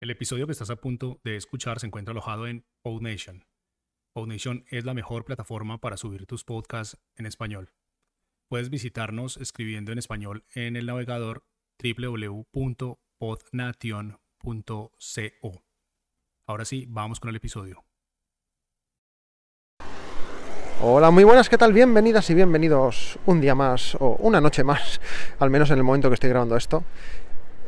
El episodio que estás a punto de escuchar se encuentra alojado en PodNation. PodNation es la mejor plataforma para subir tus podcasts en español. Puedes visitarnos escribiendo en español en el navegador www.podnation.co. Ahora sí, vamos con el episodio. Hola, muy buenas, ¿qué tal? Bienvenidas y bienvenidos un día más o una noche más, al menos en el momento que estoy grabando esto,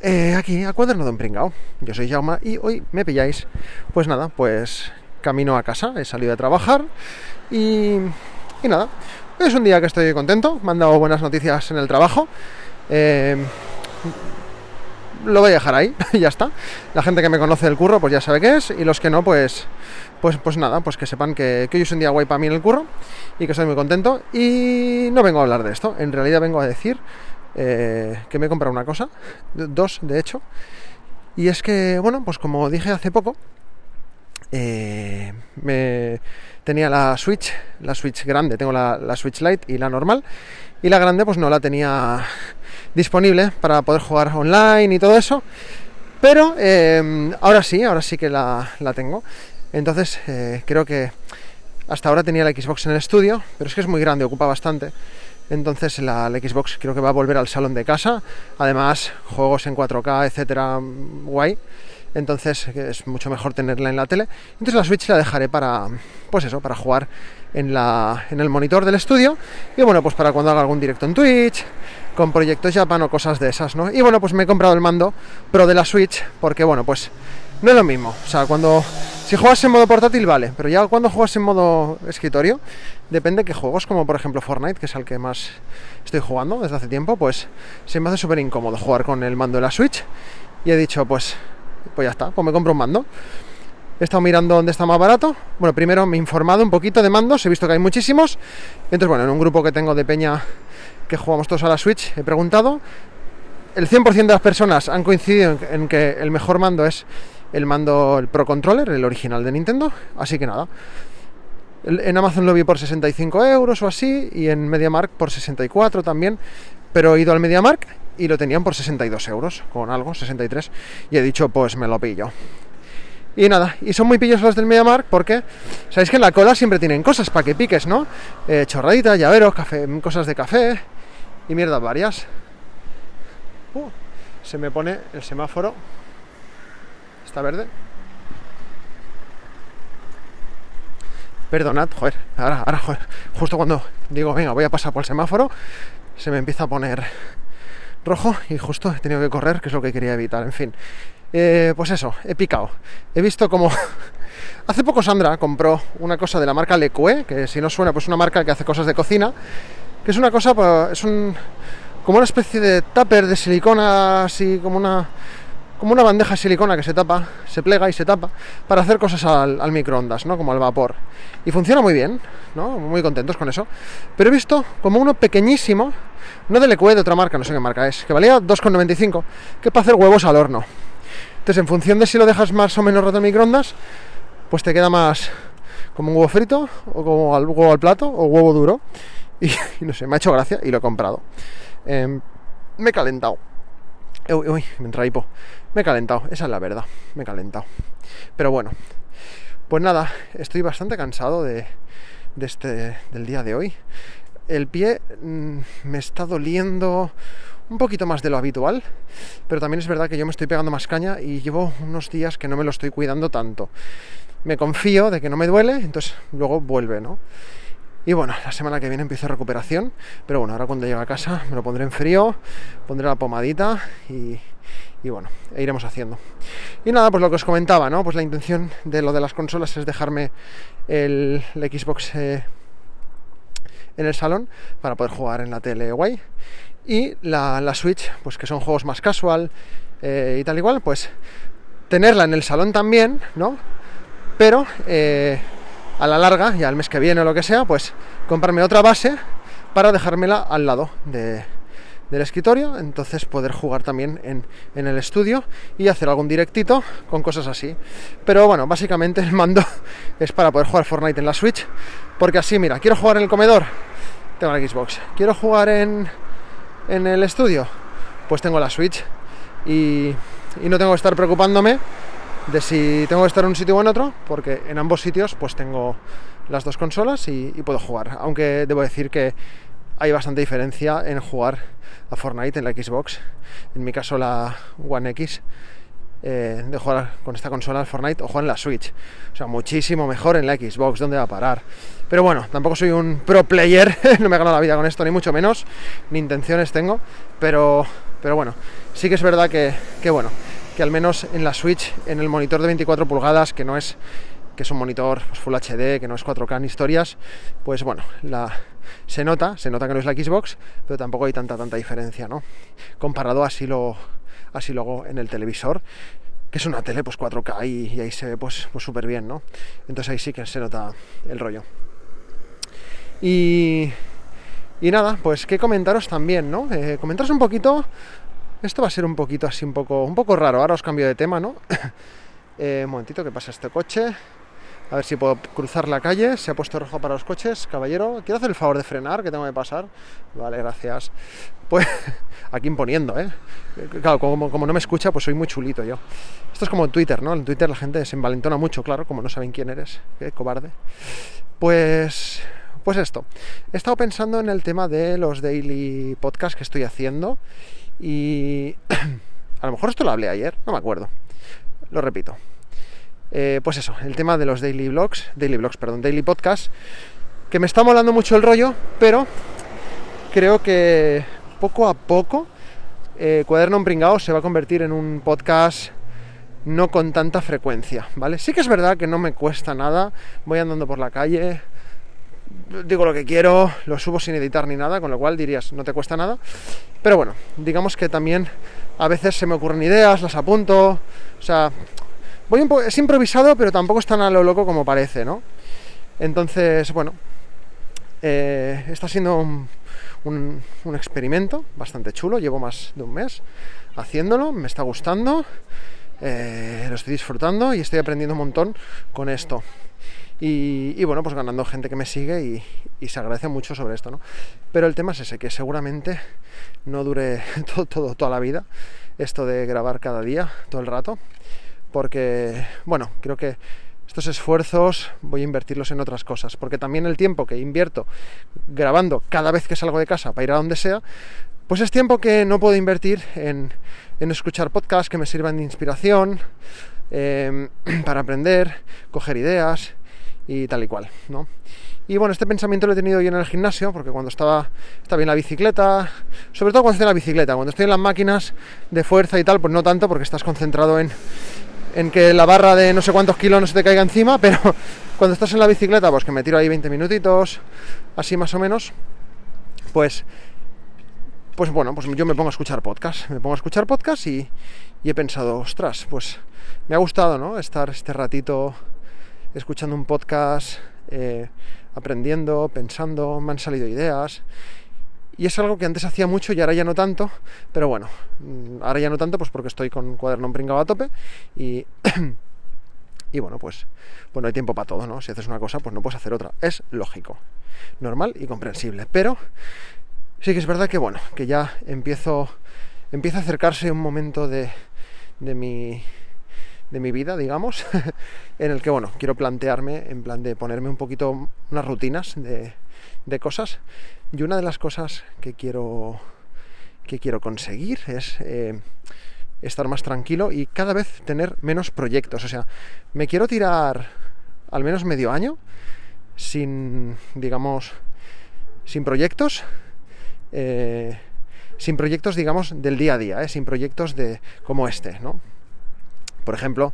eh, aquí a Cuaderno de un Pringao. Yo soy Jauma y hoy me pilláis, pues nada, pues camino a casa, he salido de trabajar y, y nada, es un día que estoy contento, me han dado buenas noticias en el trabajo. Eh, lo voy a dejar ahí, ya está. La gente que me conoce del curro, pues ya sabe qué es, y los que no, pues, pues, pues nada, pues que sepan que, hoy es un día guay para mí el curro y que estoy muy contento. Y no vengo a hablar de esto, en realidad vengo a decir eh, que me he comprado una cosa, dos de hecho, y es que, bueno, pues como dije hace poco, eh, me tenía la Switch, la Switch grande, tengo la, Switch Lite y la normal, y la grande pues no la tenía disponible para poder jugar online y todo eso, pero eh, ahora sí, ahora sí que la, la tengo, entonces creo que hasta ahora tenía la Xbox en el estudio, pero es que es muy grande, ocupa bastante, entonces la, Xbox creo que va a volver al salón de casa. Además, juegos en 4K, etcétera, guay. Entonces es mucho mejor tenerla en la tele. Entonces la Switch la dejaré para, pues eso, para jugar en, la, en el monitor del estudio. Y bueno, pues para cuando haga algún directo en Twitch, con proyectos Japan o cosas de esas, ¿no? Y bueno, pues me he comprado el mando Pro de la Switch porque, bueno, pues no es lo mismo. O sea, cuando si juegas en modo portátil vale, pero ya cuando juegas en modo escritorio, depende de qué juegos, como por ejemplo Fortnite, que es el que más estoy jugando desde hace tiempo, pues se me hace súper incómodo jugar con el mando de la Switch. Y he dicho, pues, pues ya está, pues me compro un mando. He estado mirando dónde está más barato. Bueno, primero me he informado un poquito de mandos, he visto que hay muchísimos. Entonces, bueno, en un grupo que tengo de peña que jugamos todos a la Switch, he preguntado. El 100% de las personas han coincidido en que el mejor mando es el mando, el Pro Controller, el original de Nintendo. Así que nada. En Amazon lo vi por 65 euros o así, y en MediaMark por 64 también. Pero he ido al MediaMark y lo tenían por 62 euros, con algo, 63. Y he dicho, pues me lo pillo. Y nada, y son muy pillos los del MediaMark porque sabéis que en la cola siempre tienen cosas para que piques, ¿no? Eh, chorraditas, llaveros, café, cosas de café y mierdas varias. Uh, se me pone el semáforo está verde. Perdonad, joder, ahora, ahora, justo cuando digo, venga, voy a pasar por el semáforo, se me empieza a poner rojo y justo he tenido que correr, que es lo que quería evitar, en fin. Eh, pues eso, he picado. He visto como... Hace poco Sandra compró una cosa de la marca Lecue, que si no suena, pues una marca que hace cosas de cocina, que es una cosa, pues, es un... como una especie de tupper de silicona, así como una como una bandeja de silicona que se tapa, se plega y se tapa para hacer cosas al, microondas, ¿no? Como al vapor. Y funciona muy bien, ¿no? Muy contentos con eso. Pero he visto como uno pequeñísimo, no de Lecue, de otra marca, no sé qué marca es, que valía 2,95, que para hacer huevos al horno. Entonces, en función de si lo dejas más o menos rato en microondas, pues te queda más como un huevo frito, o como al, huevo al plato, o huevo duro. Y, no sé, me ha hecho gracia y lo he comprado. Eh, me he calentado. Uy, uy, me entra hipo. Me he calentado, esa es la verdad, me he calentado. Pero bueno, pues nada, estoy bastante cansado de, este, del día de hoy. El pie mmm, me está doliendo un poquito más de lo habitual, pero también es verdad que yo me estoy pegando más caña y llevo unos días que no me lo estoy cuidando tanto. Me confío de que no me duele, entonces luego vuelve, ¿no? Y bueno, la semana que viene empiezo recuperación, pero bueno, ahora cuando llegue a casa me lo pondré en frío, pondré la pomadita y, y bueno, e iremos haciendo. Y nada, pues lo que os comentaba, ¿no? Pues la intención de lo de las consolas es dejarme el, Xbox eh, en el salón para poder jugar en la tele guay. Y la, la Switch, pues que son juegos más casual eh, y tal igual, pues tenerla en el salón también, ¿no? Pero eh, a la larga, ya el mes que viene o lo que sea, pues comprarme otra base para dejármela al lado de, del escritorio, entonces poder jugar también en, en, el estudio y hacer algún directito con cosas así. Pero bueno, básicamente el mando es para poder jugar Fortnite en la Switch, porque así, mira, quiero jugar en el comedor, tengo la Xbox, quiero jugar en, en el estudio, pues tengo la Switch y, y no tengo que estar preocupándome de si tengo que estar en un sitio o en otro, porque en ambos sitios pues tengo las dos consolas y, puedo jugar. Aunque debo decir que hay bastante diferencia en jugar a Fortnite en la Xbox, en mi caso la One X, eh, de jugar con esta consola al Fortnite o jugar en la Switch. O sea, muchísimo mejor en la Xbox, ¿dónde va a parar? Pero bueno, tampoco soy un pro player, no me gano la vida con esto, ni mucho menos, ni intenciones tengo, pero, pero bueno, sí que es verdad que, que bueno, que al menos en la Switch, en el monitor de 24 pulgadas, que no es que es un monitor pues, Full HD, que no es 4K en historias, pues bueno, se nota, se nota que no es la Xbox, pero tampoco hay tanta, tanta diferencia, ¿no? Comparado así lo, así luego en el televisor, que es una tele pues 4K y, ahí se ve pues pues súper bien, ¿no? Entonces ahí sí que se nota el rollo. Y, y nada, pues qué comentaros también, ¿no? Eh, comentaros un poquito, esto va a ser un poquito así, un poco, un poco raro, ahora os cambio de tema, ¿no? eh, un momentito que pasa este coche. A ver si puedo cruzar la calle. Se ha puesto rojo para los coches. Caballero, ¿quiero hacer el favor de frenar? Que tengo que pasar. Vale, gracias. Pues aquí imponiendo, ¿eh? Claro, como, como, no me escucha, pues soy muy chulito yo. Esto es como en Twitter, ¿no? En Twitter la gente se envalentona mucho, claro, como no saben quién eres. Qué cobarde. Pues... Pues esto. He estado pensando en el tema de los daily podcasts que estoy haciendo. Y... A lo mejor esto lo hablé ayer, no me acuerdo. Lo repito. Eh, pues eso, el tema de los daily blogs, daily blogs, perdón, daily podcasts, que me está molando mucho el rollo, pero creo que poco a poco eh, Cuaderno en Pringao se va a convertir en un podcast no con tanta frecuencia, ¿vale? Sí que es verdad que no me cuesta nada, voy andando por la calle, digo lo que quiero, lo subo sin editar ni nada, con lo cual dirías, no te cuesta nada, pero bueno, digamos que también a veces se me ocurren ideas, las apunto, o sea, voy un es improvisado, pero tampoco es tan a lo loco como parece, ¿no? Entonces, bueno, eh, está siendo un, un, un, experimento bastante chulo, llevo más de un mes haciéndolo, me está gustando, eh, lo estoy disfrutando y estoy aprendiendo un montón con esto. Y, bueno, pues ganando gente que me sigue y, se agradece mucho sobre esto, ¿no? Pero el tema es ese, que seguramente no dure todo, toda la vida esto de grabar cada día, todo el rato, porque, bueno, creo que estos esfuerzos voy a invertirlos en otras cosas, porque también el tiempo que invierto grabando cada vez que salgo de casa para ir a donde sea, pues es tiempo que no puedo invertir en, en escuchar podcasts que me sirvan de inspiración, eh, para aprender, coger ideas y tal y cual, ¿no? Y bueno, este pensamiento lo he tenido yo en el gimnasio, porque cuando estaba, estaba en la bicicleta, sobre todo cuando estoy en la bicicleta, cuando estoy en las máquinas de fuerza y tal, pues no tanto, porque estás concentrado en, en que la barra de no sé cuántos kilos no se te caiga encima, pero cuando estás en la bicicleta, pues que me tiro ahí 20 minutitos, así más o menos, pues, pues bueno, pues yo me pongo a escuchar podcast, me pongo a escuchar podcast y, y he pensado, ostras, pues me ha gustado, ¿no? Estar este ratito escuchando un podcast, eh, aprendiendo, pensando, me han salido ideas. Y es algo que antes hacía mucho y ahora ya no tanto, pero bueno, mm, ahora ya no tanto pues porque estoy con cuaderno pringado a tope y, y bueno, pues bueno, hay tiempo para todo, ¿no? Si haces una cosa, pues no puedes hacer otra. Es lógico, normal y comprensible, pero sí que es verdad que bueno, que ya empiezo empieza a acercarse un momento de, de mi de mi vida, digamos, en el que, bueno, quiero plantearme, en plan de ponerme un poquito unas rutinas de, de cosas. Y una de las cosas que quiero, que quiero conseguir es eh, estar más tranquilo y cada vez tener menos proyectos. O sea, me quiero tirar al menos medio año sin, digamos, sin proyectos. Eh, sin proyectos, digamos, del día a día, ¿eh? sin proyectos de como este, ¿no? Por ejemplo,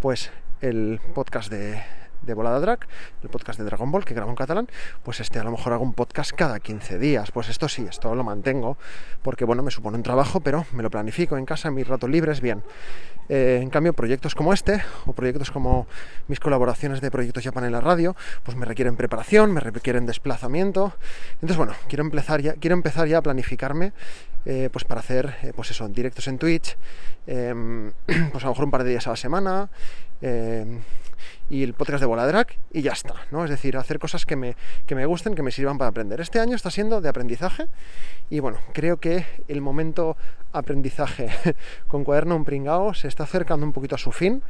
pues el podcast de, de Volada Drag, el podcast de Dragon Ball que grabo en catalán, pues este a lo mejor hago un podcast cada 15 días. Pues esto sí, esto lo mantengo, porque bueno, me supone un trabajo, pero me lo planifico en casa, mis ratos libres, bien. Eh, en cambio, proyectos como este, o proyectos como mis colaboraciones de proyectos Japan en la radio, pues me requieren preparación, me requieren desplazamiento. Entonces, bueno, quiero empezar ya, quiero empezar ya a planificarme eh, pues para hacer, eh, pues eso, directos en Twitch, eh, pues a lo mejor un par de días a la semana, y el podcast de Boladrak y ya está, ¿no? Es decir, hacer cosas que me, que me gusten, que me sirvan para aprender. Este año está siendo de aprendizaje y bueno, creo que el momento aprendizaje con cuaderno un pringao se está acercando un poquito a su fin.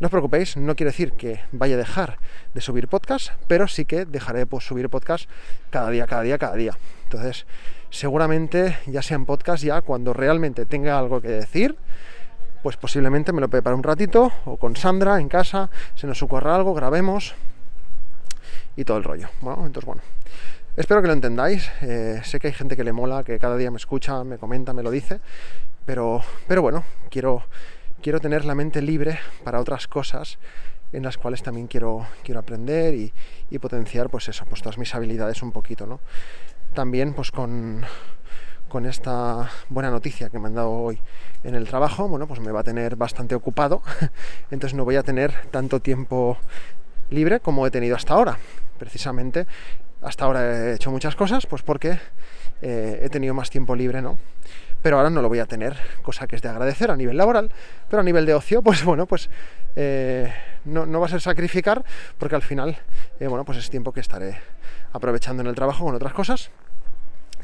No os preocupéis, no quiere decir que vaya a dejar de subir podcast, pero sí que dejaré de pues, subir podcast cada día, cada día, cada día. Entonces, seguramente ya sea en podcast ya cuando realmente tenga algo que decir, pues posiblemente me lo prepare un ratito o con Sandra en casa, se nos ocurra algo, grabemos y todo el rollo. Bueno, entonces bueno. Espero que lo entendáis. Eh, sé que hay gente que le mola, que cada día me escucha, me comenta, me lo dice. Pero, pero bueno, quiero, quiero tener la mente libre para otras cosas en las cuales también quiero, quiero aprender y, y potenciar pues eso, pues todas mis habilidades un poquito, ¿no? También pues con, con esta buena noticia que me han dado hoy en el trabajo, bueno, pues me va a tener bastante ocupado, entonces no voy a tener tanto tiempo libre como he tenido hasta ahora. Precisamente hasta ahora he hecho muchas cosas, pues porque eh, he tenido más tiempo libre, ¿no? Pero ahora no lo voy a tener, cosa que es de agradecer a nivel laboral, pero a nivel de ocio, pues bueno, pues eh, no, va a ser sacrificar, porque al final, eh, bueno, pues es tiempo que estaré aprovechando en el trabajo con otras cosas.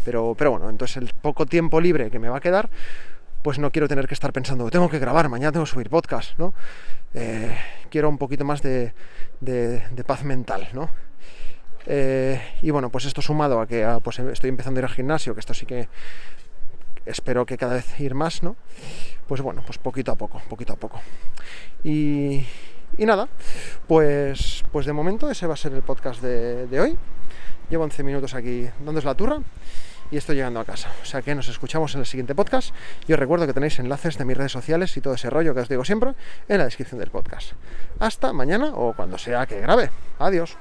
Pero, pero bueno, entonces el poco tiempo libre que me va a quedar, pues no quiero tener que estar pensando, tengo que grabar, mañana tengo que subir podcast, ¿no? quiero un poquito más de, de paz mental, ¿no? Eh, y bueno, pues esto sumado a que ah, pues estoy empezando a ir al gimnasio, que esto sí que espero que cada vez ir más, ¿no? Pues bueno, pues poquito a poco, poquito a poco. Y, nada, pues, pues de momento ese va a ser el podcast de, de hoy. Llevo 11 minutos aquí dándos la turra y estoy llegando a casa. O sea que nos escuchamos en el siguiente podcast. Y os recuerdo que tenéis enlaces de mis redes sociales y todo ese rollo que os digo siempre en la descripción del podcast. Hasta mañana o cuando sea que grabe. Adiós.